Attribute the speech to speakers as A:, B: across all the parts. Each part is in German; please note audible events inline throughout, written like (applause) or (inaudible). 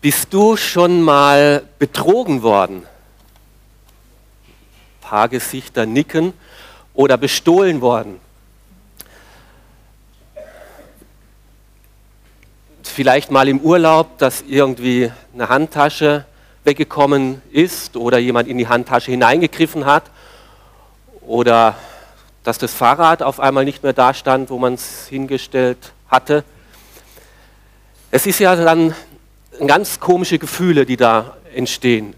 A: Bist du schon mal betrogen worden? Ein paar Gesichter nicken oder bestohlen worden? Vielleicht mal im Urlaub, dass irgendwie eine Handtasche weggekommen ist oder jemand in die Handtasche hineingegriffen hat oder dass das Fahrrad auf einmal nicht mehr da stand, wo man es hingestellt hatte. Es ist ja dann ganz komische Gefühle, die da entstehen.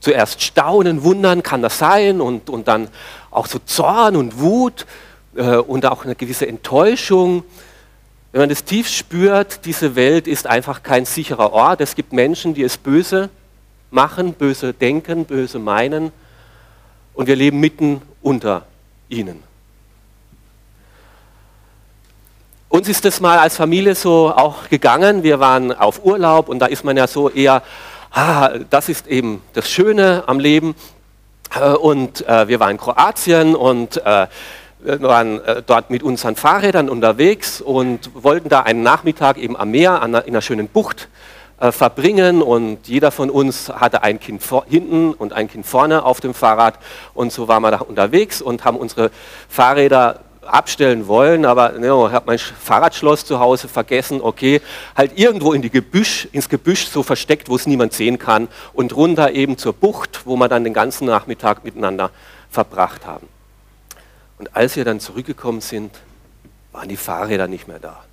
A: Zuerst Staunen, Wundern, kann das sein? Und, und dann auch so Zorn und Wut äh, und auch eine gewisse Enttäuschung. Wenn man das tief spürt, diese Welt ist einfach kein sicherer Ort. Es gibt Menschen, die es böse machen, böse denken, böse meinen. Und wir leben mitten unter ihnen. Uns ist das mal als Familie so auch gegangen. Wir waren auf Urlaub und da ist man ja so eher, ah, das ist eben das Schöne am Leben. Äh, und äh, wir waren in Kroatien und äh, waren äh, dort mit unseren Fahrrädern unterwegs und wollten da einen Nachmittag eben am Meer an in einer schönen Bucht äh, verbringen und jeder von uns hatte ein Kind hinten und ein Kind vorne auf dem Fahrrad und so waren wir da unterwegs und haben unsere Fahrräder abstellen wollen, aber ne, ich habe mein Fahrradschloss zu Hause vergessen, okay, halt irgendwo in die Gebüsch, ins Gebüsch so versteckt, wo es niemand sehen kann und runter eben zur Bucht, wo wir dann den ganzen Nachmittag miteinander verbracht haben. Und als wir dann zurückgekommen sind, waren die Fahrräder nicht mehr da.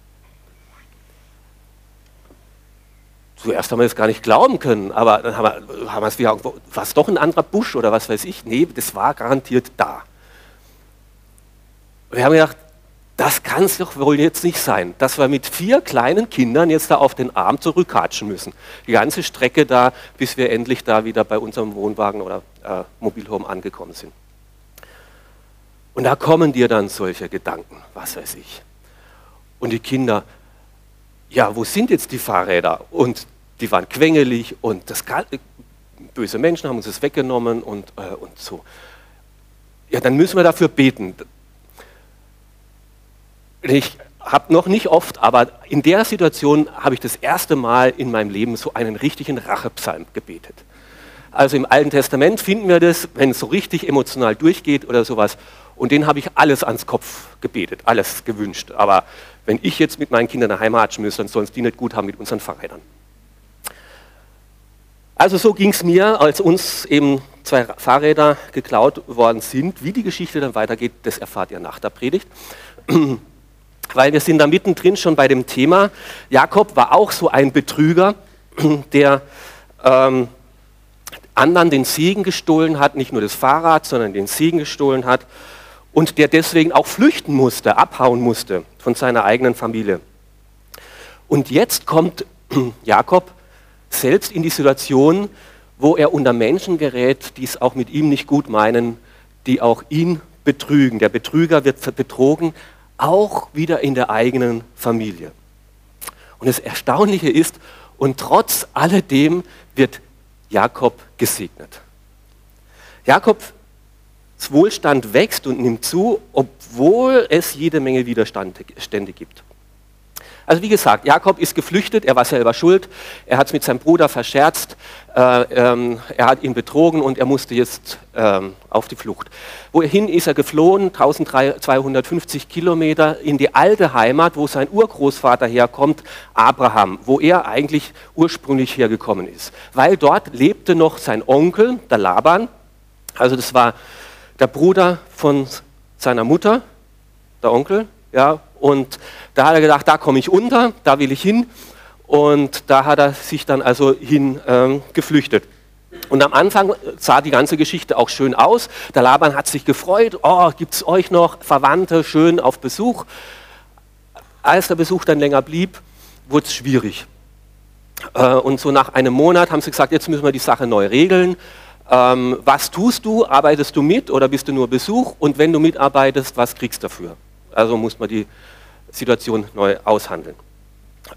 A: Zuerst haben wir das gar nicht glauben können, aber dann haben wir, haben wir es wieder, war es doch ein anderer Busch oder was weiß ich? Nee, das war garantiert da. Und wir haben gedacht, das kann es doch wohl jetzt nicht sein, dass wir mit vier kleinen Kindern jetzt da auf den Arm zurückhatschen müssen. Die ganze Strecke da, bis wir endlich da wieder bei unserem Wohnwagen oder äh, Mobilhome angekommen sind. Und da kommen dir dann solche Gedanken, was weiß ich. Und die Kinder, ja, wo sind jetzt die Fahrräder? Und die waren quengelig und das böse Menschen haben uns das weggenommen und, äh, und so. Ja, dann müssen wir dafür beten, ich habe noch nicht oft, aber in der Situation habe ich das erste Mal in meinem Leben so einen richtigen Rachepsalm gebetet. Also im Alten Testament finden wir das, wenn es so richtig emotional durchgeht oder sowas. Und den habe ich alles ans Kopf gebetet, alles gewünscht. Aber wenn ich jetzt mit meinen Kindern daheim hatschen müsste, dann sollen es die nicht gut haben mit unseren Fahrrädern. Also so ging es mir, als uns eben zwei Fahrräder geklaut worden sind. Wie die Geschichte dann weitergeht, das erfahrt ihr nach der Predigt weil wir sind da mittendrin schon bei dem Thema. Jakob war auch so ein Betrüger, (clears throat) der ähm, anderen den Segen gestohlen hat, nicht nur das Fahrrad, sondern den Segen gestohlen hat und der deswegen auch flüchten musste, abhauen musste von seiner eigenen Familie. Und jetzt kommt (clears throat) Jakob selbst in die Situation, wo er unter Menschen gerät, die es auch mit ihm nicht gut meinen, die auch ihn betrügen. Der Betrüger wird betrogen, auch wieder in der eigenen Familie. Und das Erstaunliche ist, und trotz alledem wird Jakob gesegnet. Jakobs Wohlstand wächst und nimmt zu, obwohl es jede Menge Widerstände gibt. Also wie gesagt, Jakob ist geflüchtet, er war selber schuld, er hat es mit seinem Bruder verscherzt, äh, ähm, er hat ihn betrogen und er musste jetzt ähm, auf die Flucht. Wohin ist er geflohen? 1250 Kilometer in die alte Heimat, wo sein Urgroßvater herkommt, Abraham, wo er eigentlich ursprünglich hergekommen ist. Weil dort lebte noch sein Onkel, der Laban, also das war der Bruder von seiner Mutter, der Onkel, ja, und da hat er gedacht, da komme ich unter, da will ich hin. Und da hat er sich dann also hin ähm, geflüchtet. Und am Anfang sah die ganze Geschichte auch schön aus. Der Laban hat sich gefreut, oh, gibt es euch noch Verwandte schön auf Besuch. Als der Besuch dann länger blieb, wurde es schwierig. Äh, und so nach einem Monat haben sie gesagt, jetzt müssen wir die Sache neu regeln. Ähm, was tust du? Arbeitest du mit oder bist du nur Besuch? Und wenn du mitarbeitest, was kriegst du dafür? Also muss man die Situation neu aushandeln.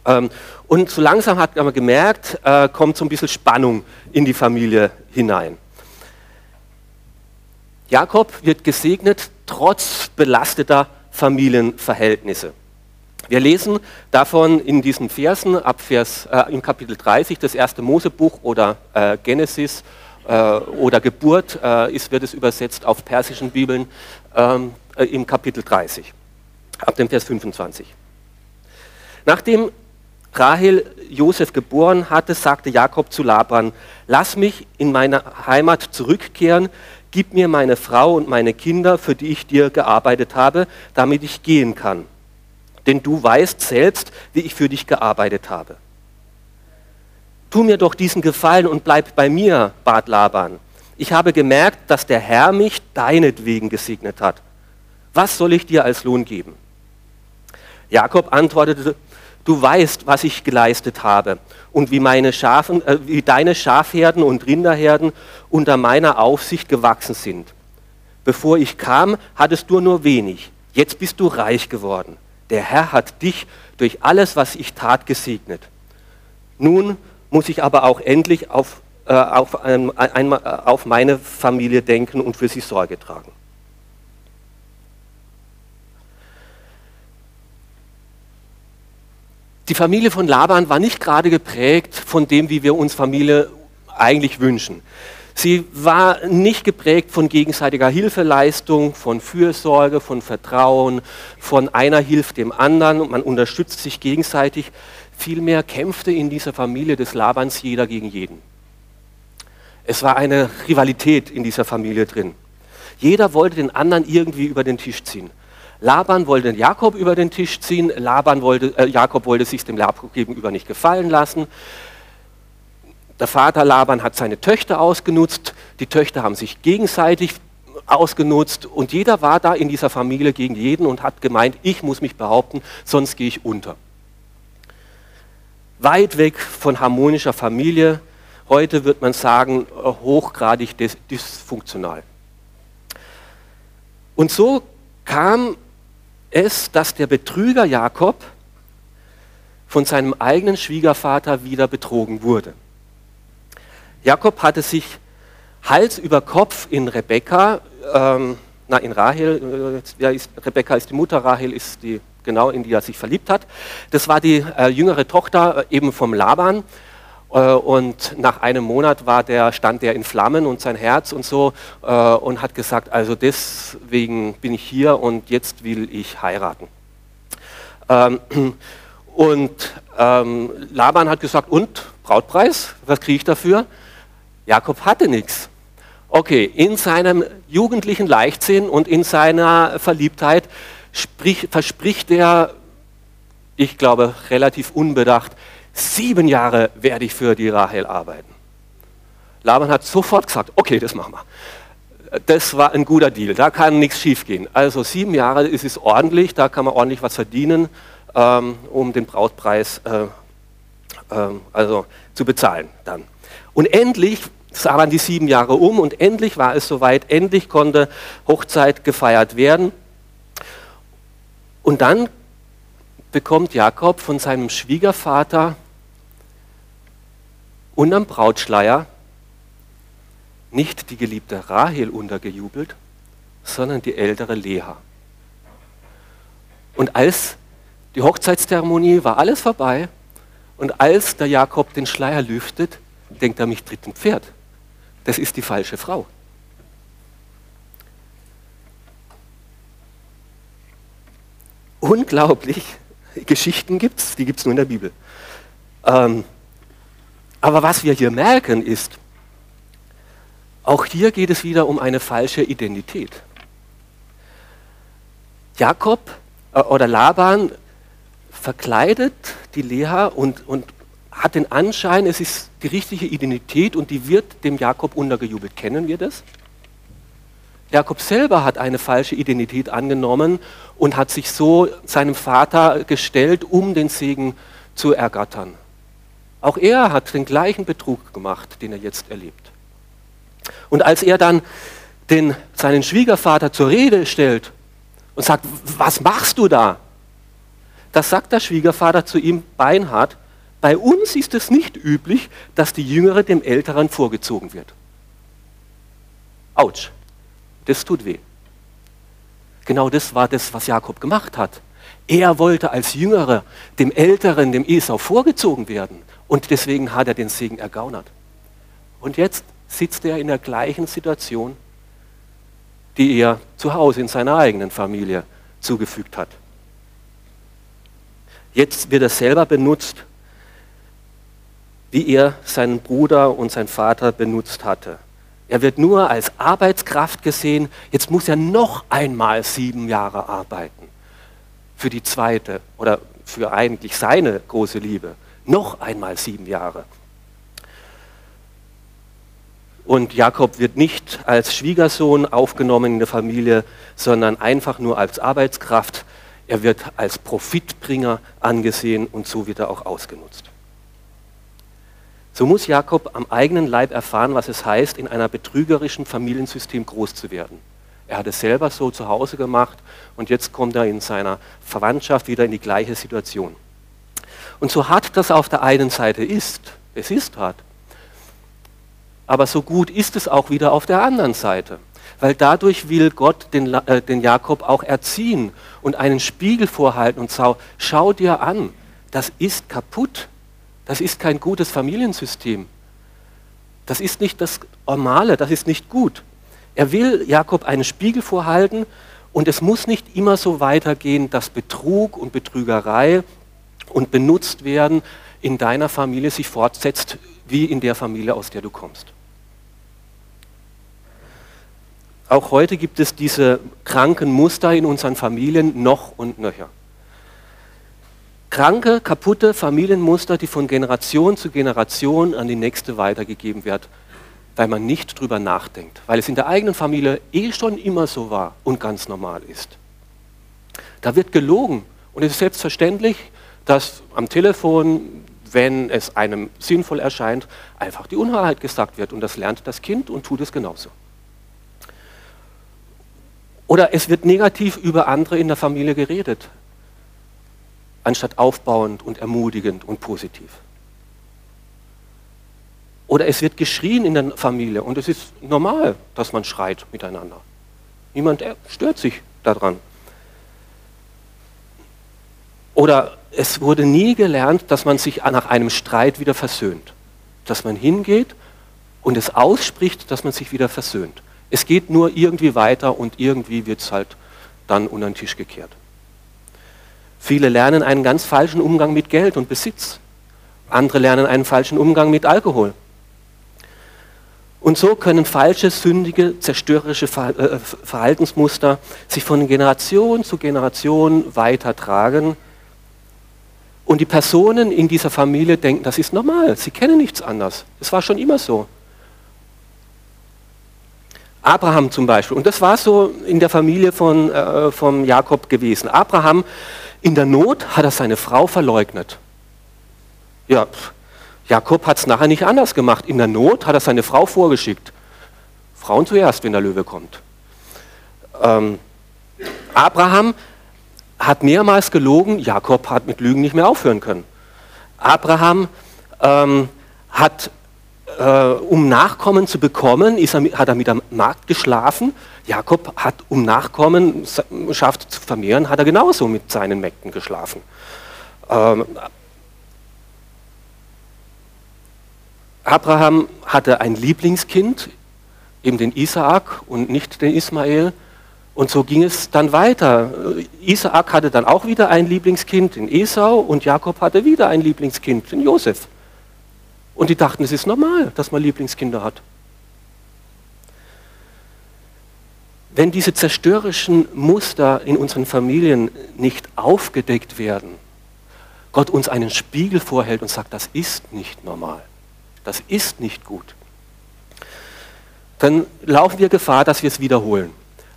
A: Ähm, und so langsam hat man gemerkt, äh, kommt so ein bisschen Spannung in die Familie hinein. Jakob wird gesegnet trotz belasteter Familienverhältnisse. Wir lesen davon in diesen Versen ab Vers, äh, im Kapitel 30, das erste Mosebuch oder äh, Genesis äh, oder Geburt, äh, ist, wird es übersetzt auf persischen Bibeln ähm, äh, im Kapitel 30, ab dem Vers 25. Nachdem Rahel Josef geboren hatte, sagte Jakob zu Laban, lass mich in meine Heimat zurückkehren, gib mir meine Frau und meine Kinder, für die ich dir gearbeitet habe, damit ich gehen kann denn du weißt selbst, wie ich für dich gearbeitet habe. Tu mir doch diesen Gefallen und bleib bei mir, bat Laban. Ich habe gemerkt, dass der Herr mich deinetwegen gesegnet hat. Was soll ich dir als Lohn geben? Jakob antwortete, du weißt, was ich geleistet habe und wie, meine Schafen, äh, wie deine Schafherden und Rinderherden unter meiner Aufsicht gewachsen sind. Bevor ich kam, hattest du nur wenig. Jetzt bist du reich geworden. Der Herr hat dich durch alles, was ich tat, gesegnet. Nun muss ich aber auch endlich auf, äh, auf, ähm, ein, auf meine Familie denken und für sie Sorge tragen. Die Familie von Laban war nicht gerade geprägt von dem, wie wir uns Familie eigentlich wünschen. Sie war nicht geprägt von gegenseitiger Hilfeleistung, von Fürsorge, von Vertrauen, von einer hilft dem anderen und man unterstützt sich gegenseitig. Vielmehr kämpfte in dieser Familie des Labans jeder gegen jeden. Es war eine Rivalität in dieser Familie drin. Jeder wollte den anderen irgendwie über den Tisch ziehen. Laban wollte Jakob über den Tisch ziehen, Laban wollte, äh, Jakob wollte sich dem Jakob gegenüber nicht gefallen lassen. Der Vater Laban hat seine Töchter ausgenutzt, die Töchter haben sich gegenseitig ausgenutzt und jeder war da in dieser Familie gegen jeden und hat gemeint, ich muss mich behaupten, sonst gehe ich unter. Weit weg von harmonischer Familie, heute wird man sagen, hochgradig dysfunktional. Und so kam es, dass der Betrüger Jakob von seinem eigenen Schwiegervater wieder betrogen wurde. Jakob hatte sich Hals über Kopf in Rebekka, ähm, na in Rahel, äh, ist, Rebekka ist die Mutter, Rahel ist die, genau in die er sich verliebt hat. Das war die äh, jüngere Tochter äh, eben vom Laban. Äh, und nach einem Monat war der, stand der in Flammen und sein Herz und so äh, und hat gesagt, also deswegen bin ich hier und jetzt will ich heiraten. Ähm, (clears throat) und ähm, Laban hat gesagt, und Brautpreis, was kriege ich dafür? Jakob hatte nichts. Okay, in seinem jugendlichen Leichtsinn und in seiner Verliebtheit sprich, verspricht er, ich glaube relativ unbedacht, sieben Jahre werde ich für die Rahel arbeiten. Laban hat sofort gesagt, okay, das machen wir. Das war ein guter Deal, da kann nichts schiefgehen. Also sieben Jahre ist es ordentlich, da kann man ordentlich was verdienen, ähm, um den Brautpreis äh, äh, also zu bezahlen dann. Und endlich es waren die sieben Jahre um und endlich war es soweit, endlich konnte Hochzeit gefeiert werden. Und dann bekommt Jakob von seinem Schwiegervater unterm Brautschleier nicht die geliebte Rahel untergejubelt, sondern die ältere Lea. Und als die Hochzeitszeremonie war alles vorbei und als der Jakob den Schleier lüftet, denkt er, mich tritt ein Pferd das ist die falsche Frau. Unglaublich, Geschichten gibt es, die gibt es nur in der Bibel. Ähm, aber was wir hier merken ist, auch hier geht es wieder um eine falsche Identität. Jakob äh, oder Laban verkleidet die Lea und, und hat den Anschein, es ist die richtige Identität und die wird dem Jakob untergejubelt. Kennen wir das? Jakob selber hat eine falsche Identität angenommen und hat sich so seinem Vater gestellt, um den Segen zu ergattern. Auch er hat den gleichen Betrug gemacht, den er jetzt erlebt. Und als er dann den, seinen Schwiegervater zur Rede stellt und sagt, was machst du da? Das sagt der Schwiegervater zu ihm beinhart, bei uns ist es nicht üblich, dass die Jüngere dem Älteren vorgezogen wird. Autsch, das tut weh. Genau das war das, was Jakob gemacht hat. Er wollte als Jüngerer dem Älteren, dem Esau, vorgezogen werden. Und deswegen hat er den Segen ergaunert. Und jetzt sitzt er in der gleichen Situation, die er zu Hause in seiner eigenen Familie zugefügt hat. Jetzt wird er selber benutzt, wie er seinen Bruder und seinen Vater benutzt hatte. Er wird nur als Arbeitskraft gesehen. Jetzt muss er noch einmal sieben Jahre arbeiten für die zweite oder für eigentlich seine große Liebe. Noch einmal sieben Jahre. Und Jakob wird nicht als Schwiegersohn aufgenommen in der Familie, sondern einfach nur als Arbeitskraft. Er wird als Profitbringer angesehen und so wird er auch ausgenutzt. So muss Jakob am eigenen Leib erfahren, was es heißt, in einer betrügerischen Familiensystem groß zu werden. Er hat es selber so zu Hause gemacht und jetzt kommt er in seiner Verwandtschaft wieder in die gleiche Situation. Und so hart das auf der einen Seite ist, es ist hart, aber so gut ist es auch wieder auf der anderen Seite. Weil dadurch will Gott den, äh, den Jakob auch erziehen und einen Spiegel vorhalten und sagen, schau dir an, das ist kaputt. Das ist kein gutes Familiensystem. Das ist nicht das Normale, das ist nicht gut. Er will Jakob einen Spiegel vorhalten und es muss nicht immer so weitergehen, dass Betrug und Betrügerei und benutzt werden in deiner Familie sich fortsetzt, wie in der Familie, aus der du kommst. Auch heute gibt es diese kranken Muster in unseren Familien noch und nöcher. Kranke, kaputte Familienmuster, die von Generation zu Generation an die nächste weitergegeben werden weil man nicht drüber nachdenkt, weil es in der eigenen Familie eh schon immer so war und ganz normal ist. Da wird gelogen und es ist selbstverständlich, dass am Telefon, wenn es einem sinnvoll erscheint, einfach die Unwahrheit gesagt wird und das lernt das Kind und tut es genauso. Oder es wird negativ über andere in der Familie geredet, anstatt aufbauend und ermutigend und positiv. Oder es wird geschrien in der Familie und es ist normal, dass man schreit miteinander. Niemand stört sich daran. Oder es wurde nie gelernt, dass man sich nach einem Streit wieder versöhnt. Dass man hingeht und es ausspricht, dass man sich wieder versöhnt. Es geht nur irgendwie weiter und irgendwie wird es halt dann unter den Tisch gekehrt. Viele lernen einen ganz falschen Umgang mit Geld und Besitz. Andere lernen einen falschen Umgang mit Alkohol. Und so können falsche, sündige, zerstörerische äh, Verhaltensmuster sich von Generation zu Generation weitertragen. Und die Personen in dieser Familie denken, das ist normal, sie kennen nichts anderes. Es war schon immer so. Abraham zum Beispiel, und das war so in der Familie von, äh, von Jakob gewesen. Abraham, in der Not hat er seine Frau verleugnet. Ja, Jakob hat es nachher nicht anders gemacht. In der Not hat er seine Frau vorgeschickt. Frauen zuerst, wenn der Löwe kommt. Ähm, Abraham hat mehrmals gelogen, Jakob hat mit Lügen nicht mehr aufhören können. Abraham ähm, hat, äh, um Nachkommen zu bekommen, er, hat er mit der Magd geschlafen. Jakob hat, um Nachkommen schafft zu vermehren, hat er genauso mit seinen Mägden geschlafen. Ähm, Abraham hatte ein Lieblingskind, eben den Isaak und nicht den Ismael. Und so ging es dann weiter. Isaak hatte dann auch wieder ein Lieblingskind, den Esau, und Jakob hatte wieder ein Lieblingskind, den Josef. Und die dachten, es ist normal, dass man Lieblingskinder hat. Wenn diese zerstörerischen Muster in unseren Familien nicht aufgedeckt werden, Gott uns einen Spiegel vorhält und sagt, das ist nicht normal das ist nicht gut, dann laufen wir Gefahr, dass wir es wiederholen.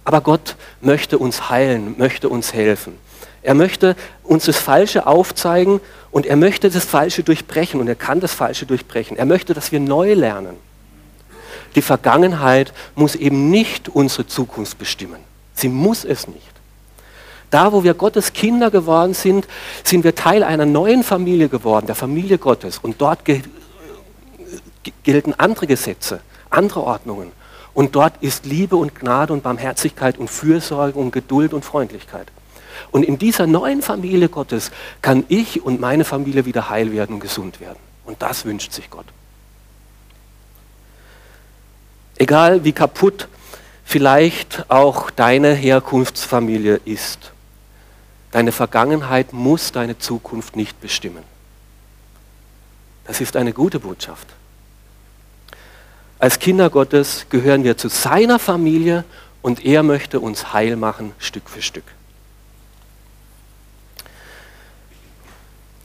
A: Aber Gott möchte uns heilen, möchte uns helfen. Er möchte uns das Falsche aufzeigen und er möchte das Falsche durchbrechen und er kann das Falsche durchbrechen. Er möchte, dass wir neu lernen. Die Vergangenheit muss eben nicht unsere Zukunft bestimmen. Sie muss es nicht. Da, wo wir Gottes Kinder geworden sind, sind wir Teil einer neuen Familie geworden, der Familie Gottes. Und dort gelten andere Gesetze, andere Ordnungen. Und dort ist Liebe und Gnade und Barmherzigkeit und Fürsorge und Geduld und Freundlichkeit. Und in dieser neuen Familie Gottes kann ich und meine Familie wieder heil werden und gesund werden. Und das wünscht sich Gott. Egal wie kaputt vielleicht auch deine Herkunftsfamilie ist, deine Vergangenheit muss deine Zukunft nicht bestimmen. Das ist eine gute Botschaft. Als Kinder Gottes gehören wir zu seiner Familie und er möchte uns heil machen Stück für Stück.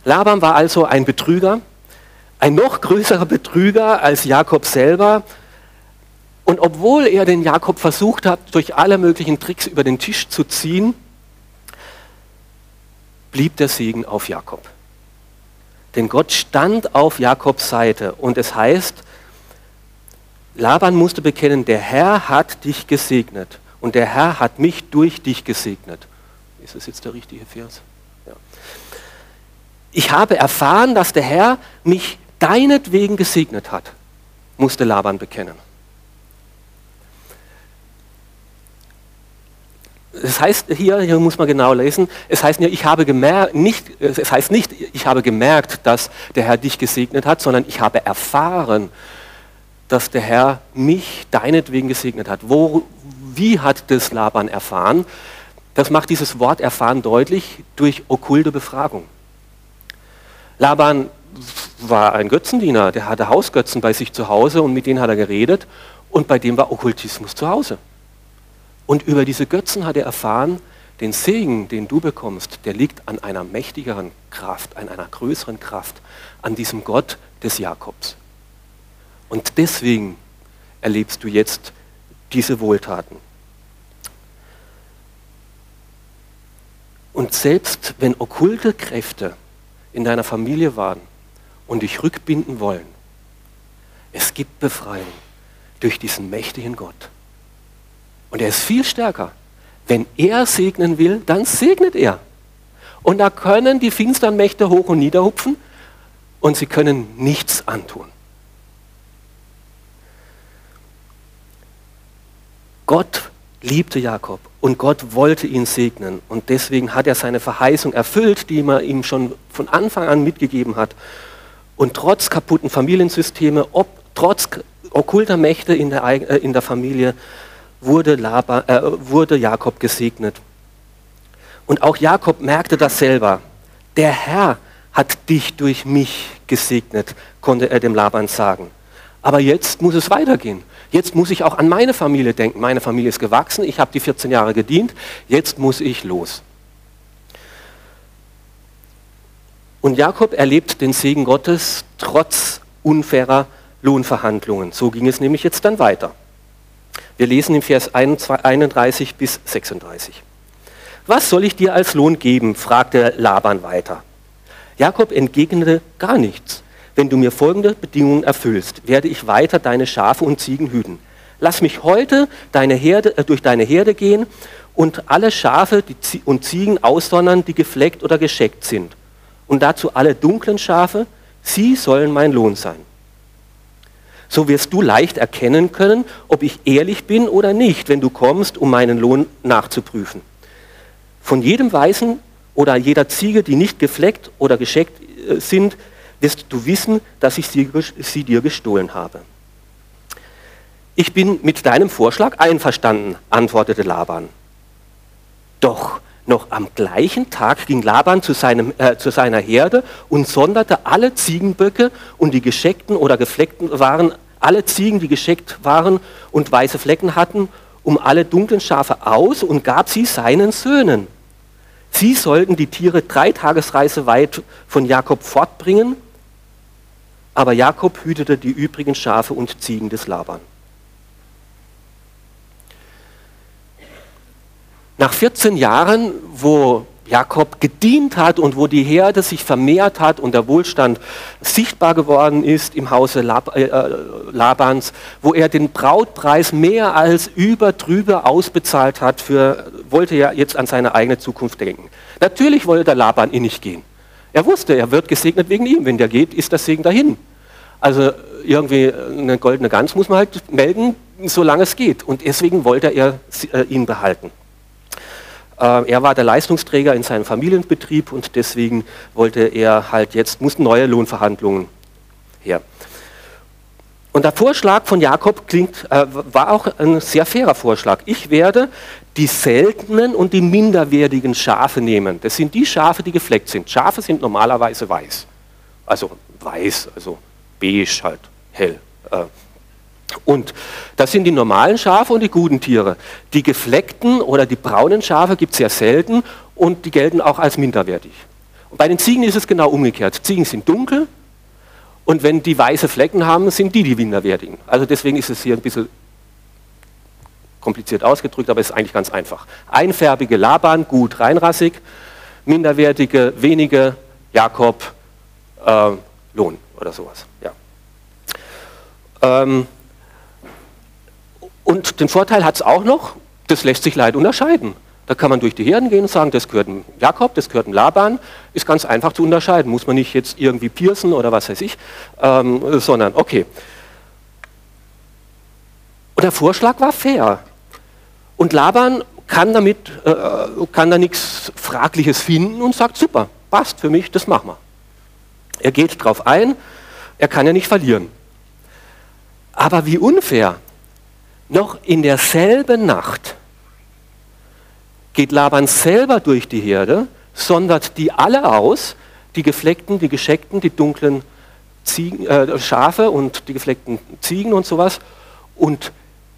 A: Laban war also ein Betrüger, ein noch größerer Betrüger als Jakob selber. Und obwohl er den Jakob versucht hat, durch alle möglichen Tricks über den Tisch zu ziehen, blieb der Segen auf Jakob. Denn Gott stand auf Jakobs Seite und es heißt, Laban musste bekennen, der Herr hat dich gesegnet und der Herr hat mich durch dich gesegnet. Ist das jetzt der richtige Vers? Ja. Ich habe erfahren, dass der Herr mich deinetwegen gesegnet hat, musste Laban bekennen. Es heißt hier, hier muss man genau lesen, es heißt, ich habe gemerkt, nicht, es heißt nicht, ich habe gemerkt, dass der Herr dich gesegnet hat, sondern ich habe erfahren, dass der Herr mich deinetwegen gesegnet hat. Wo, wie hat das Laban erfahren? Das macht dieses Wort erfahren deutlich durch okkulte Befragung. Laban war ein Götzendiener, der hatte Hausgötzen bei sich zu Hause und mit denen hat er geredet und bei dem war Okkultismus zu Hause. Und über diese Götzen hat er erfahren, den Segen, den du bekommst, der liegt an einer mächtigeren Kraft, an einer größeren Kraft, an diesem Gott des Jakobs. Und deswegen erlebst du jetzt diese Wohltaten. Und selbst wenn okkulte Kräfte in deiner Familie waren und dich rückbinden wollen, es gibt Befreiung durch diesen mächtigen Gott. Und er ist viel stärker. Wenn er segnen will, dann segnet er. Und da können die finstern Mächte hoch und nieder hupfen und sie können nichts antun. Gott liebte Jakob und Gott wollte ihn segnen. Und deswegen hat er seine Verheißung erfüllt, die er ihm schon von Anfang an mitgegeben hat. Und trotz kaputten Familiensysteme, ob, trotz okkulter Mächte in der, äh, in der Familie, wurde, Laban, äh, wurde Jakob gesegnet. Und auch Jakob merkte das selber. Der Herr hat dich durch mich gesegnet, konnte er dem Laban sagen. Aber jetzt muss es weitergehen. Jetzt muss ich auch an meine Familie denken. Meine Familie ist gewachsen, ich habe die 14 Jahre gedient, jetzt muss ich los. Und Jakob erlebt den Segen Gottes trotz unfairer Lohnverhandlungen. So ging es nämlich jetzt dann weiter. Wir lesen im Vers 31 bis 36. Was soll ich dir als Lohn geben? fragte Laban weiter. Jakob entgegnete gar nichts. Wenn du mir folgende Bedingungen erfüllst, werde ich weiter deine Schafe und Ziegen hüten. Lass mich heute deine Herde, äh, durch deine Herde gehen und alle Schafe und Ziegen aussondern, die gefleckt oder gescheckt sind. Und dazu alle dunklen Schafe, sie sollen mein Lohn sein. So wirst du leicht erkennen können, ob ich ehrlich bin oder nicht, wenn du kommst, um meinen Lohn nachzuprüfen. Von jedem Weißen oder jeder Ziege, die nicht gefleckt oder gescheckt äh, sind, wirst du wissen, dass ich sie, sie dir gestohlen habe. Ich bin mit deinem Vorschlag einverstanden, antwortete Laban. Doch noch am gleichen Tag ging Laban zu, seinem, äh, zu seiner Herde und sonderte alle Ziegenböcke und die gescheckten oder gefleckten waren, alle Ziegen, die gescheckt waren und weiße Flecken hatten, um alle dunklen Schafe aus und gab sie seinen Söhnen. Sie sollten die Tiere drei Tagesreise weit von Jakob fortbringen aber Jakob hütete die übrigen Schafe und Ziegen des Laban. Nach 14 Jahren, wo Jakob gedient hat und wo die Herde sich vermehrt hat und der Wohlstand sichtbar geworden ist im Hause Lab, äh, äh Labans, wo er den Brautpreis mehr als übertrüber ausbezahlt hat, für, wollte er jetzt an seine eigene Zukunft denken. Natürlich wollte der Laban ihn nicht gehen. Er wusste, er wird gesegnet wegen ihm. Wenn der geht, ist der Segen dahin. Also irgendwie eine goldene Gans muss man halt melden, solange es geht. Und deswegen wollte er äh, ihn behalten. Äh, er war der Leistungsträger in seinem Familienbetrieb und deswegen wollte er halt jetzt, mussten neue Lohnverhandlungen her. Und der Vorschlag von Jakob klingt, äh, war auch ein sehr fairer Vorschlag. Ich werde die seltenen und die minderwertigen Schafe nehmen. Das sind die Schafe, die gefleckt sind. Schafe sind normalerweise weiß. Also weiß, also beige halt, hell. Äh, und das sind die normalen Schafe und die guten Tiere. Die gefleckten oder die braunen Schafe gibt es sehr selten und die gelten auch als minderwertig. Und bei den Ziegen ist es genau umgekehrt. Ziegen sind dunkel und wenn die weiße Flecken haben, sind die die minderwertigen. Also deswegen ist es hier ein bisschen kompliziert ausgedrückt, aber es ist eigentlich ganz einfach. Einfärbige Laban, gut reinrassig, minderwertige, wenige Jakob, äh, Lohn oder sowas. Ja. Ähm, und den Vorteil hat es auch noch, das lässt sich leicht unterscheiden. Da kann man durch die Herden gehen und sagen, das gehört ein Jakob, das gehört ein Laban. Ist ganz einfach zu unterscheiden. Muss man nicht jetzt irgendwie piercen oder was weiß ich, ähm, sondern okay. Und der Vorschlag war fair. Und Laban kann damit, äh, kann da nichts Fragliches finden und sagt, super, passt für mich, das machen wir. Er geht drauf ein, er kann ja nicht verlieren. Aber wie unfair, noch in derselben Nacht geht Laban selber durch die Herde, sondert die alle aus, die gefleckten, die gescheckten, die dunklen Ziegen, äh, Schafe und die gefleckten Ziegen und sowas und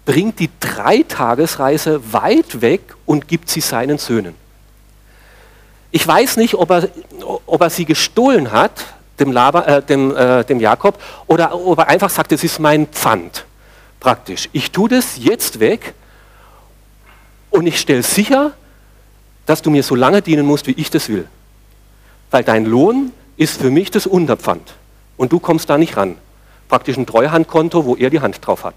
A: bringt die Dreitagesreise weit weg und gibt sie seinen Söhnen. Ich weiß nicht, ob er, ob er sie gestohlen hat, dem, Laban, äh, dem, äh, dem Jakob, oder ob er einfach sagt, es ist mein Pfand praktisch. Ich tue das jetzt weg und ich stelle sicher, dass du mir so lange dienen musst, wie ich das will. Weil dein Lohn ist für mich das Unterpfand und du kommst da nicht ran. Praktisch ein Treuhandkonto, wo er die Hand drauf hat.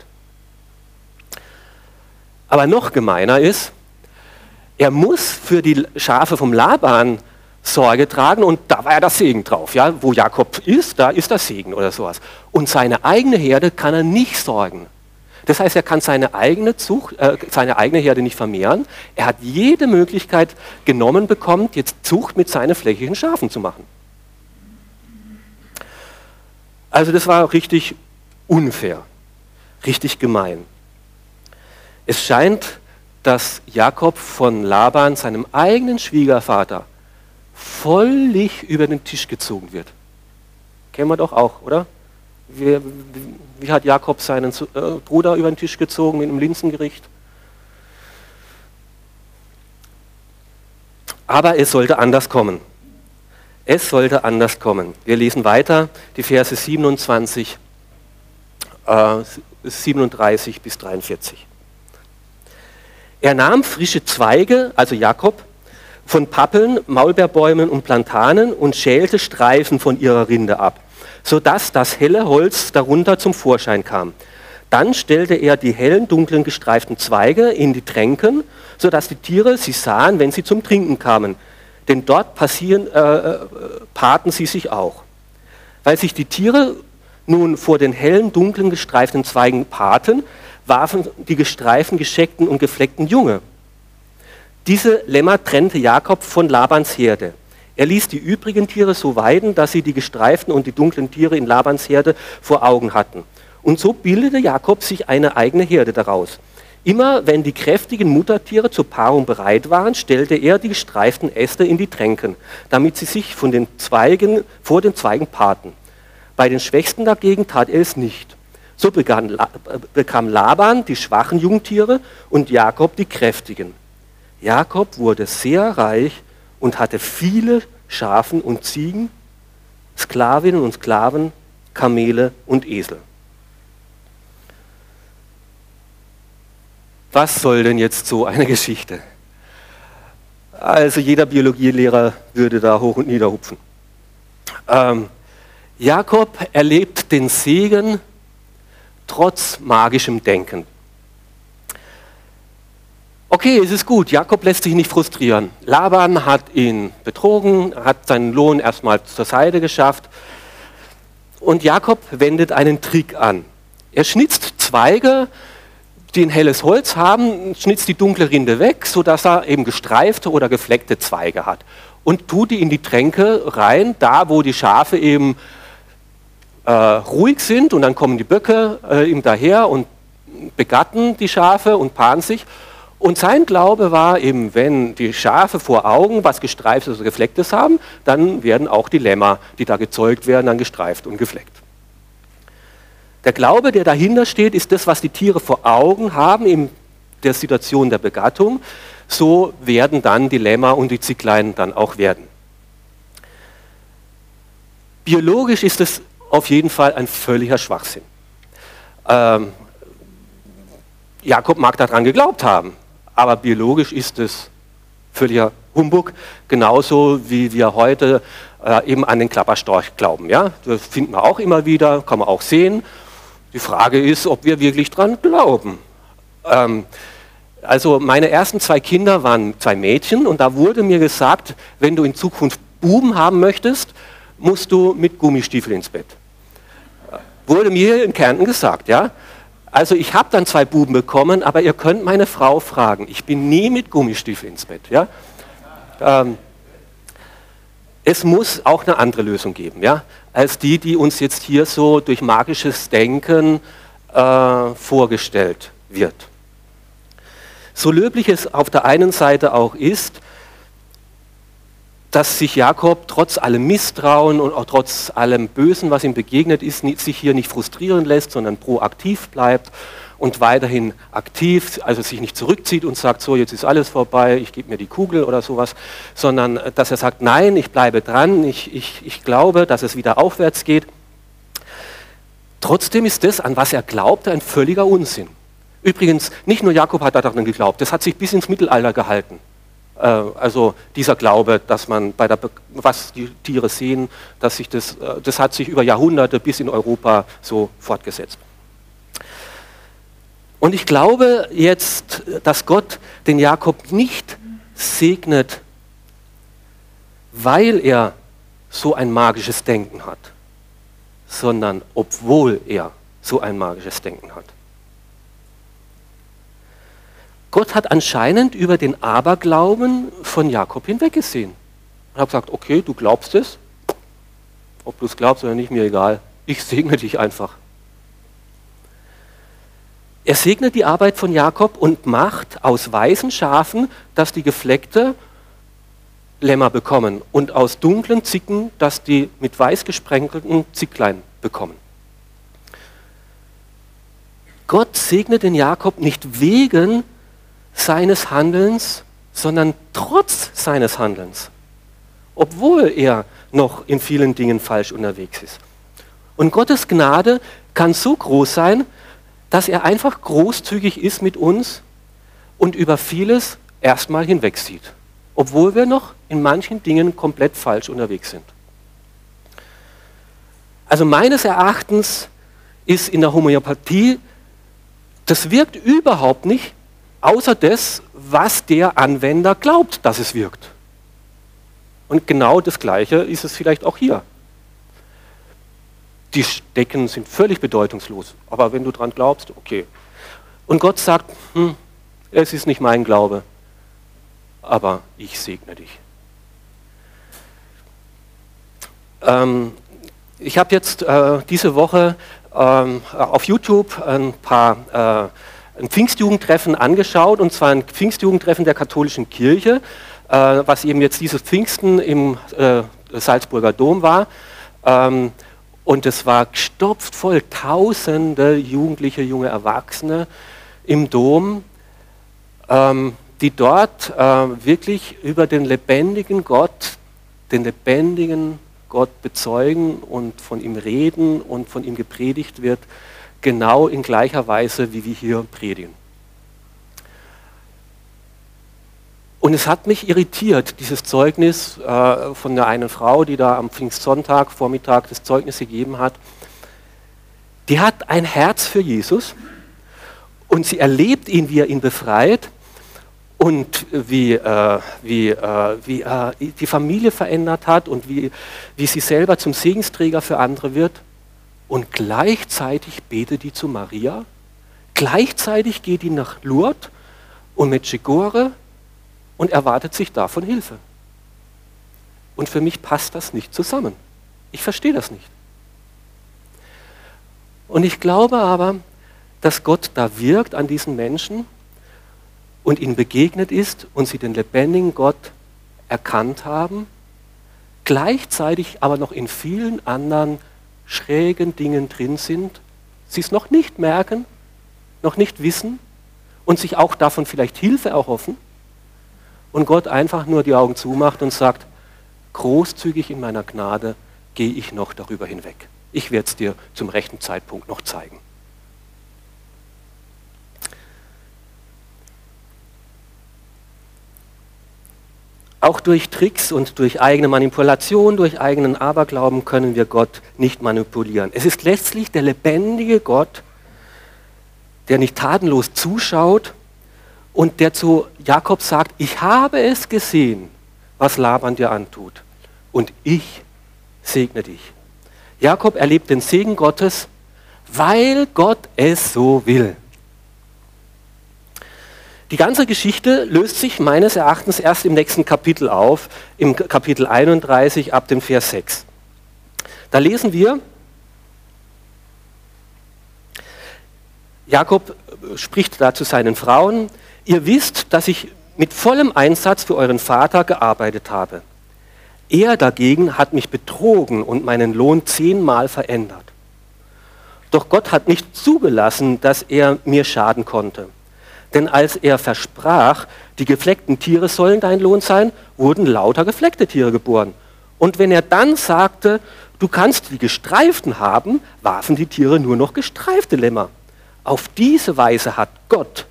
A: Aber noch gemeiner ist, er muss für die Schafe vom Laban Sorge tragen und da war ja der Segen drauf. Ja? Wo Jakob ist, da ist der Segen oder sowas. Und seine eigene Herde kann er nicht sorgen. Das heißt, er kann seine eigene, Zucht, äh, seine eigene Herde nicht vermehren. Er hat jede Möglichkeit genommen bekommen, jetzt Zucht mit seinen flächigen Schafen zu machen. Also das war richtig unfair, richtig gemein. Es scheint, dass Jakob von Laban, seinem eigenen Schwiegervater, völlig über den Tisch gezogen wird. Kennen wir doch auch, oder? Wie, wie hat Jakob seinen äh, Bruder über den Tisch gezogen mit einem Linsengericht? Aber es sollte anders kommen. Es sollte anders kommen. Wir lesen weiter die Verse 27, äh, 37 bis 43. Er nahm frische Zweige, also Jakob, von Pappeln, Maulbeerbäumen und Plantanen und schälte Streifen von ihrer Rinde ab sodass das helle Holz darunter zum Vorschein kam. Dann stellte er die hellen, dunklen, gestreiften Zweige in die Tränken, sodass die Tiere sie sahen, wenn sie zum Trinken kamen. Denn dort passieren, äh, äh, paarten sie sich auch. Weil sich die Tiere nun vor den hellen, dunklen, gestreiften Zweigen paarten, warfen die gestreiften, gescheckten und gefleckten Junge. Diese Lämmer trennte Jakob von Labans Herde. Er ließ die übrigen Tiere so weiden, dass sie die gestreiften und die dunklen Tiere in Labans Herde vor Augen hatten. Und so bildete Jakob sich eine eigene Herde daraus. Immer wenn die kräftigen Muttertiere zur Paarung bereit waren, stellte er die gestreiften Äste in die Tränken, damit sie sich von den Zweigen, vor den Zweigen paarten. Bei den Schwächsten dagegen tat er es nicht. So begann, bekam Laban die schwachen Jungtiere und Jakob die kräftigen. Jakob wurde sehr reich und hatte viele Schafen und Ziegen, Sklavinnen und Sklaven, Kamele und Esel. Was soll denn jetzt so eine Geschichte? Also jeder Biologielehrer würde da hoch und nieder hupfen. Ähm, Jakob erlebt den Segen trotz magischem Denken. Okay, es ist gut, Jakob lässt sich nicht frustrieren. Laban hat ihn betrogen, hat seinen Lohn erstmal zur Seite geschafft. Und Jakob wendet einen Trick an. Er schnitzt Zweige, die ein helles Holz haben, schnitzt die dunkle Rinde weg, sodass er eben gestreifte oder gefleckte Zweige hat. Und tut die in die Tränke rein, da wo die Schafe eben äh, ruhig sind und dann kommen die Böcke äh, ihm daher und begatten die Schafe und paaren sich. Und sein Glaube war eben, wenn die Schafe vor Augen was gestreiftes oder geflecktes haben, dann werden auch die Lämmer, die da gezeugt werden, dann gestreift und gefleckt. Der Glaube, der dahinter steht, ist das, was die Tiere vor Augen haben in der Situation der Begattung. So werden dann die Lämmer und die Zicklein dann auch werden. Biologisch ist es auf jeden Fall ein völliger Schwachsinn. Ähm, Jakob mag daran geglaubt haben, aber biologisch ist es völliger Humbug, genauso wie wir heute äh, eben an den Klapperstorch glauben. Ja? Das finden wir auch immer wieder, kann man auch sehen. Die Frage ist, ob wir wirklich dran glauben. Ähm, also meine ersten zwei Kinder waren zwei Mädchen und da wurde mir gesagt, wenn du in Zukunft Buben haben möchtest, musst du mit Gummistiefel ins Bett. Wurde mir in Kärnten gesagt, ja. Also ich habe dann zwei Buben bekommen, aber ihr könnt meine Frau fragen. Ich bin nie mit Gummistiefel ins Bett. Ja? Ähm, es muss auch eine andere Lösung geben, ja? als die, die uns jetzt hier so durch magisches Denken äh, vorgestellt wird. So löblich es auf der einen Seite auch ist, dass sich Jakob trotz allem Misstrauen und auch trotz allem Bösen, was ihm begegnet ist, sich hier nicht frustrieren lässt, sondern proaktiv bleibt und weiterhin aktiv, also sich nicht zurückzieht und sagt, so jetzt ist alles vorbei, ich gebe mir die Kugel oder sowas, sondern äh, dass er sagt, nein, ich bleibe dran, ich, ich, ich glaube, dass es wieder aufwärts geht. Trotzdem ist das, an was er glaubte, ein völliger Unsinn. Übrigens, nicht nur Jakob hat daran geglaubt, das hat sich bis ins Mittelalter gehalten. Äh, also dieser Glaube, dass man bei der, was die Tiere sehen, dass sich das, äh, das hat sich über Jahrhunderte bis in Europa so fortgesetzt. Und ich glaube jetzt, dass Gott den Jakob nicht segnet, weil er so ein magisches Denken hat, sondern obwohl er so ein magisches Denken hat. Gott hat anscheinend über den Aberglauben von Jakob hinweggesehen. Er hat gesagt, okay, du glaubst es. Ob du es glaubst oder nicht, mir egal. Ich segne dich einfach. Er segnet die Arbeit von Jakob und macht aus weißen Schafen, dass die gefleckte Lämmer bekommen und aus dunklen Zicken, dass die mit weiß gesprenkelten Zicklein bekommen. Gott segnet den Jakob nicht wegen seines Handelns, sondern trotz seines Handelns, obwohl er noch in vielen Dingen falsch unterwegs ist. Und Gottes Gnade kann so groß sein, dass er einfach großzügig ist mit uns und über vieles erstmal hinwegsieht, obwohl wir noch in manchen Dingen komplett falsch unterwegs sind. Also meines Erachtens ist in der Homöopathie, das wirkt überhaupt nicht, außer das, was der Anwender glaubt, dass es wirkt. Und genau das Gleiche ist es vielleicht auch hier. Die Stecken sind völlig bedeutungslos, aber wenn du dran glaubst, okay. Und Gott sagt, hm, es ist nicht mein Glaube, aber ich segne dich. Ähm, ich habe jetzt äh, diese Woche ähm, auf YouTube ein paar äh, ein Pfingstjugendtreffen angeschaut, und zwar ein Pfingstjugendtreffen der katholischen Kirche, äh, was eben jetzt dieses Pfingsten im äh, Salzburger Dom war. Ähm, und es war gestopft voll, tausende Jugendliche, junge Erwachsene im Dom, ähm, die dort äh, wirklich über den lebendigen Gott, den lebendigen Gott bezeugen und von ihm reden und von ihm gepredigt wird genau in gleicher Weise, wie wir hier predigen. Und es hat mich irritiert, dieses Zeugnis äh, von der einen Frau, die da am Pfingstsonntag, Vormittag das Zeugnis gegeben hat. Die hat ein Herz für Jesus und sie erlebt ihn, wie er ihn befreit und wie, äh, wie, äh, wie die Familie verändert hat und wie, wie sie selber zum Segensträger für andere wird und gleichzeitig betet die zu Maria, Gleichzeitig geht ihn nach Lourdes und Medjugorje und erwartet sich davon Hilfe. Und für mich passt das nicht zusammen. Ich verstehe das nicht. Und ich glaube aber, dass Gott da wirkt an diesen Menschen und ihnen begegnet ist und sie den lebendigen Gott erkannt haben, gleichzeitig aber noch in vielen anderen schrägen Dingen drin sind, sie es noch nicht merken, noch nicht wissen und sich auch davon vielleicht Hilfe erhoffen und Gott einfach nur die Augen zumacht und sagt, großzügig in meiner Gnade gehe ich noch darüber hinweg. Ich werde es dir zum rechten Zeitpunkt noch zeigen. Auch durch Tricks und durch eigene Manipulation, durch eigenen Aberglauben können wir Gott nicht manipulieren. Es ist letztlich der lebendige Gott, der nicht tatenlos zuschaut und der zu Jakob sagt, ich habe es gesehen, was Laban dir antut und ich segne dich. Jakob erlebt den Segen Gottes, weil Gott es so will. Die ganze Geschichte löst sich meines Erachtens erst im nächsten Kapitel auf, im Kapitel 31 ab dem Vers 6. Da lesen wir, Jakob spricht da zu seinen Frauen, ihr wisst, dass ich mit vollem Einsatz für euren Vater gearbeitet habe. Er dagegen hat mich betrogen und meinen Lohn zehnmal verändert. Doch Gott hat nicht zugelassen, dass er mir schaden konnte. Denn als er versprach, die gefleckten Tiere sollen dein Lohn sein, wurden lauter gefleckte Tiere geboren. Und wenn er dann sagte, du kannst die gestreiften haben, warfen die Tiere nur noch gestreifte Lämmer. Auf diese Weise hat Gott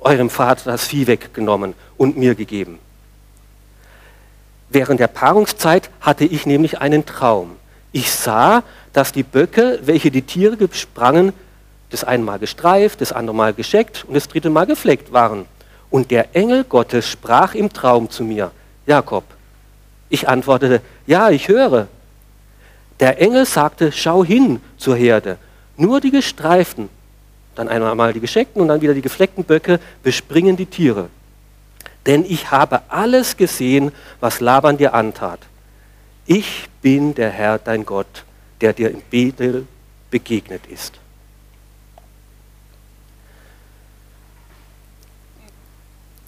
A: eurem Vater das Vieh weggenommen und mir gegeben. Während der Paarungszeit hatte ich nämlich einen Traum. Ich sah, dass die Böcke, welche die Tiere gesprangen, das eine Mal gestreift, das andere Mal gescheckt und das dritte Mal gefleckt waren. Und der Engel Gottes sprach im Traum zu mir, Jakob. Ich antwortete, ja, ich höre. Der Engel sagte, schau hin zur Herde. Nur die gestreiften, dann einmal die gescheckten und dann wieder die gefleckten Böcke bespringen die Tiere. Denn ich habe alles gesehen, was Laban dir antat. Ich bin der Herr, dein Gott, der dir in Bethel begegnet ist.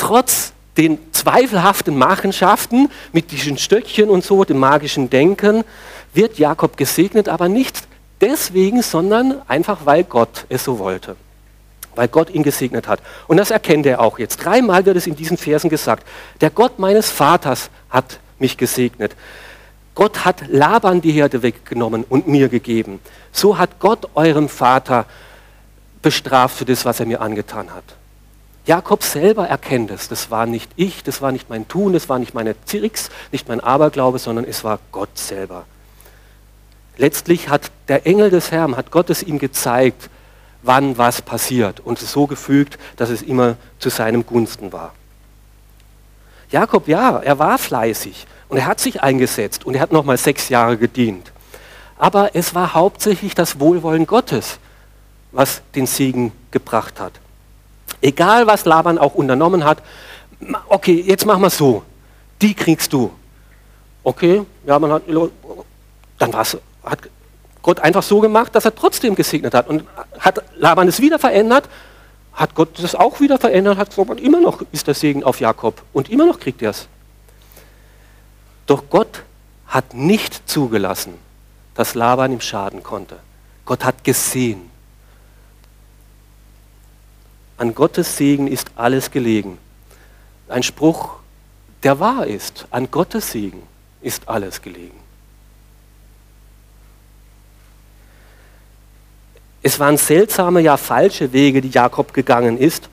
A: Trotz den zweifelhaften Machenschaften mit diesen Stöckchen und so, dem magischen Denken, wird Jakob gesegnet, aber nicht deswegen, sondern einfach, weil Gott es so wollte. Weil Gott ihn gesegnet hat. Und das erkennt er auch jetzt. Dreimal wird es in diesen Versen gesagt. Der Gott meines Vaters hat mich gesegnet. Gott hat Laban die Herde weggenommen und mir gegeben. So hat Gott eurem Vater bestraft für das, was er mir angetan hat. Jakob selber erkennt es. Das war nicht ich, das war nicht mein Tun, das war nicht meine Tricks, nicht mein Aberglaube, sondern es war Gott selber. Letztlich hat der Engel des Herrn, hat Gott es ihm gezeigt, wann was passiert und es so gefügt, dass es immer zu seinem Gunsten war. Jakob, ja, er war fleißig und er hat sich eingesetzt und er hat nochmal sechs Jahre gedient. Aber es war hauptsächlich das Wohlwollen Gottes, was den Segen gebracht hat. Egal, was Laban auch unternommen hat, okay, jetzt machen wir es so, die kriegst du. Okay, ja, man hat, dann war's, hat Gott einfach so gemacht, dass er trotzdem gesegnet hat. Und hat Laban es wieder verändert, hat Gott das auch wieder verändert, hat gesagt, immer noch ist der Segen auf Jakob und immer noch kriegt er es. Doch Gott hat nicht zugelassen, dass Laban ihm schaden konnte. Gott hat gesehen. An Gottes Segen ist alles gelegen. Ein Spruch, der wahr ist. An Gottes Segen ist alles gelegen. Es waren seltsame, ja falsche Wege, die Jakob gegangen ist.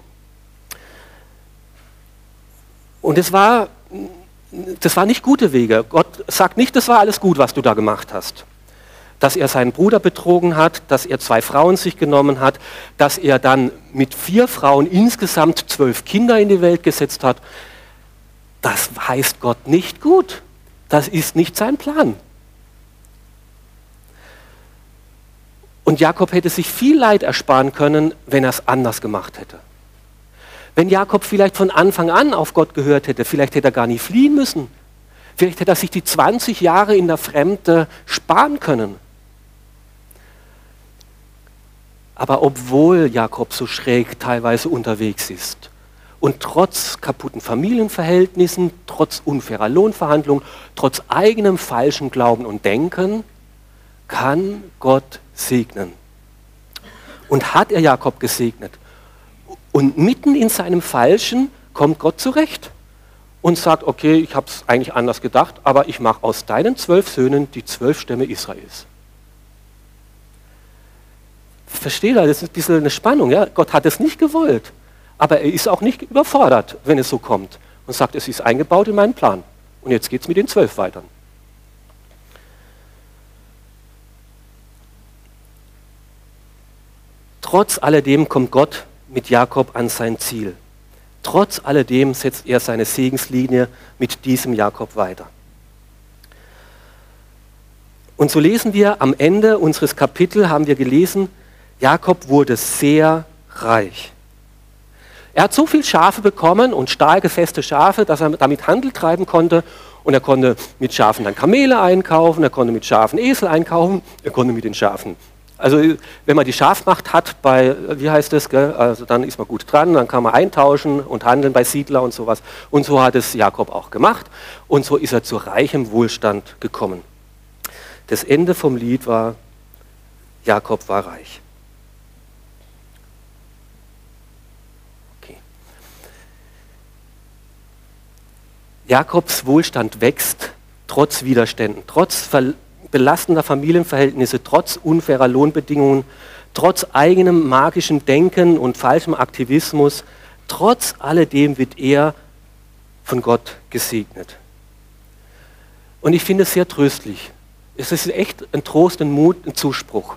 A: Und es war, das waren nicht gute Wege. Gott sagt nicht, das war alles gut, was du da gemacht hast dass er seinen Bruder betrogen hat, dass er zwei Frauen sich genommen hat, dass er dann mit vier Frauen insgesamt zwölf Kinder in die Welt gesetzt hat. Das heißt Gott nicht gut. Das ist nicht sein Plan. Und Jakob hätte sich viel Leid ersparen können, wenn er es anders gemacht hätte. Wenn Jakob vielleicht von Anfang an auf Gott gehört hätte, vielleicht hätte er gar nie fliehen müssen. Vielleicht hätte er sich die 20 Jahre in der Fremde sparen können. Aber obwohl Jakob so schräg teilweise unterwegs ist und trotz kaputten Familienverhältnissen, trotz unfairer Lohnverhandlungen, trotz eigenem falschen Glauben und Denken, kann Gott segnen. Und hat er Jakob gesegnet. Und mitten in seinem Falschen kommt Gott zurecht und sagt, okay, ich habe es eigentlich anders gedacht, aber ich mache aus deinen zwölf Söhnen die zwölf Stämme Israels. Versteht ihr, das ist ein bisschen eine Spannung. Ja? Gott hat es nicht gewollt, aber er ist auch nicht überfordert, wenn es so kommt und sagt, es ist eingebaut in meinen Plan. Und jetzt geht es mit den zwölf weiter. Trotz alledem kommt Gott mit Jakob an sein Ziel. Trotz alledem setzt er seine Segenslinie mit diesem Jakob weiter. Und so lesen wir am Ende unseres Kapitels, haben wir gelesen, Jakob wurde sehr reich. Er hat so viel Schafe bekommen und starke, feste Schafe, dass er damit Handel treiben konnte. Und er konnte mit Schafen dann Kamele einkaufen, er konnte mit Schafen Esel einkaufen, er konnte mit den Schafen also wenn man die Schafmacht hat bei, wie heißt das, gell? also dann ist man gut dran, dann kann man eintauschen und handeln bei Siedler und sowas. Und so hat es Jakob auch gemacht und so ist er zu reichem Wohlstand gekommen. Das Ende vom Lied war, Jakob war reich. Jakobs Wohlstand wächst trotz Widerständen, trotz belastender Familienverhältnisse, trotz unfairer Lohnbedingungen, trotz eigenem magischen Denken und falschem Aktivismus, trotz alledem wird er von Gott gesegnet. Und ich finde es sehr tröstlich. Es ist echt ein Trost, ein Mut, ein Zuspruch.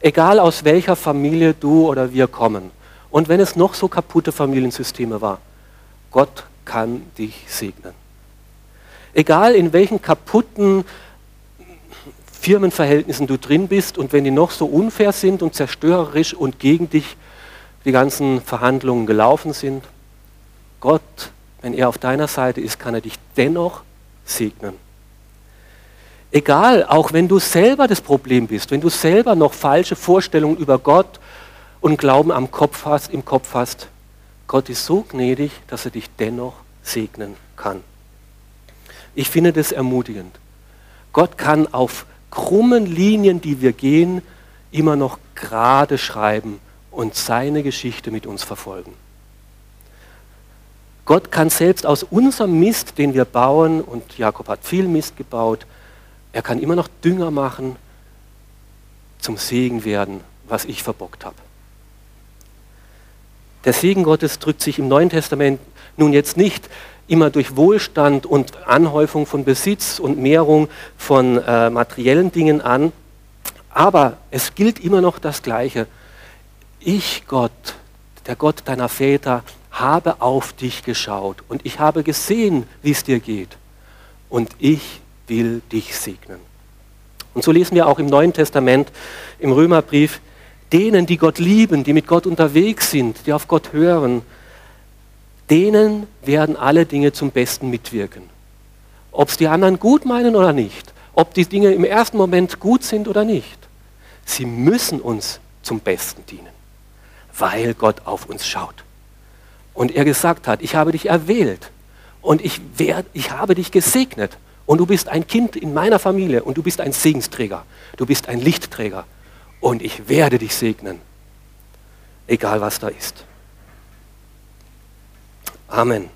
A: Egal aus welcher Familie du oder wir kommen. Und wenn es noch so kaputte Familiensysteme war, Gott kann dich segnen. Egal in welchen kaputten Firmenverhältnissen du drin bist und wenn die noch so unfair sind und zerstörerisch und gegen dich die ganzen Verhandlungen gelaufen sind, Gott, wenn er auf deiner Seite ist, kann er dich dennoch segnen. Egal, auch wenn du selber das Problem bist, wenn du selber noch falsche Vorstellungen über Gott und Glauben am Kopf hast, im Kopf hast, Gott ist so gnädig, dass er dich dennoch segnen kann. Ich finde das ermutigend. Gott kann auf krummen Linien, die wir gehen, immer noch gerade schreiben und seine Geschichte mit uns verfolgen. Gott kann selbst aus unserem Mist, den wir bauen, und Jakob hat viel Mist gebaut, er kann immer noch Dünger machen, zum Segen werden, was ich verbockt habe. Der Segen Gottes drückt sich im Neuen Testament nun jetzt nicht immer durch Wohlstand und Anhäufung von Besitz und Mehrung von äh, materiellen Dingen an. Aber es gilt immer noch das Gleiche. Ich, Gott, der Gott deiner Väter, habe auf dich geschaut und ich habe gesehen, wie es dir geht. Und ich will dich segnen. Und so lesen wir auch im Neuen Testament, im Römerbrief, denen, die Gott lieben, die mit Gott unterwegs sind, die auf Gott hören, denen werden alle Dinge zum Besten mitwirken. Ob es die anderen gut meinen oder nicht, ob die Dinge im ersten Moment gut sind oder nicht. Sie müssen uns zum Besten dienen, weil Gott auf uns schaut. Und er gesagt hat, ich habe dich erwählt und ich, werd, ich habe dich gesegnet und du bist ein Kind in meiner Familie und du bist ein Segensträger, du bist ein Lichtträger und ich werde dich segnen, egal was da ist. Amen.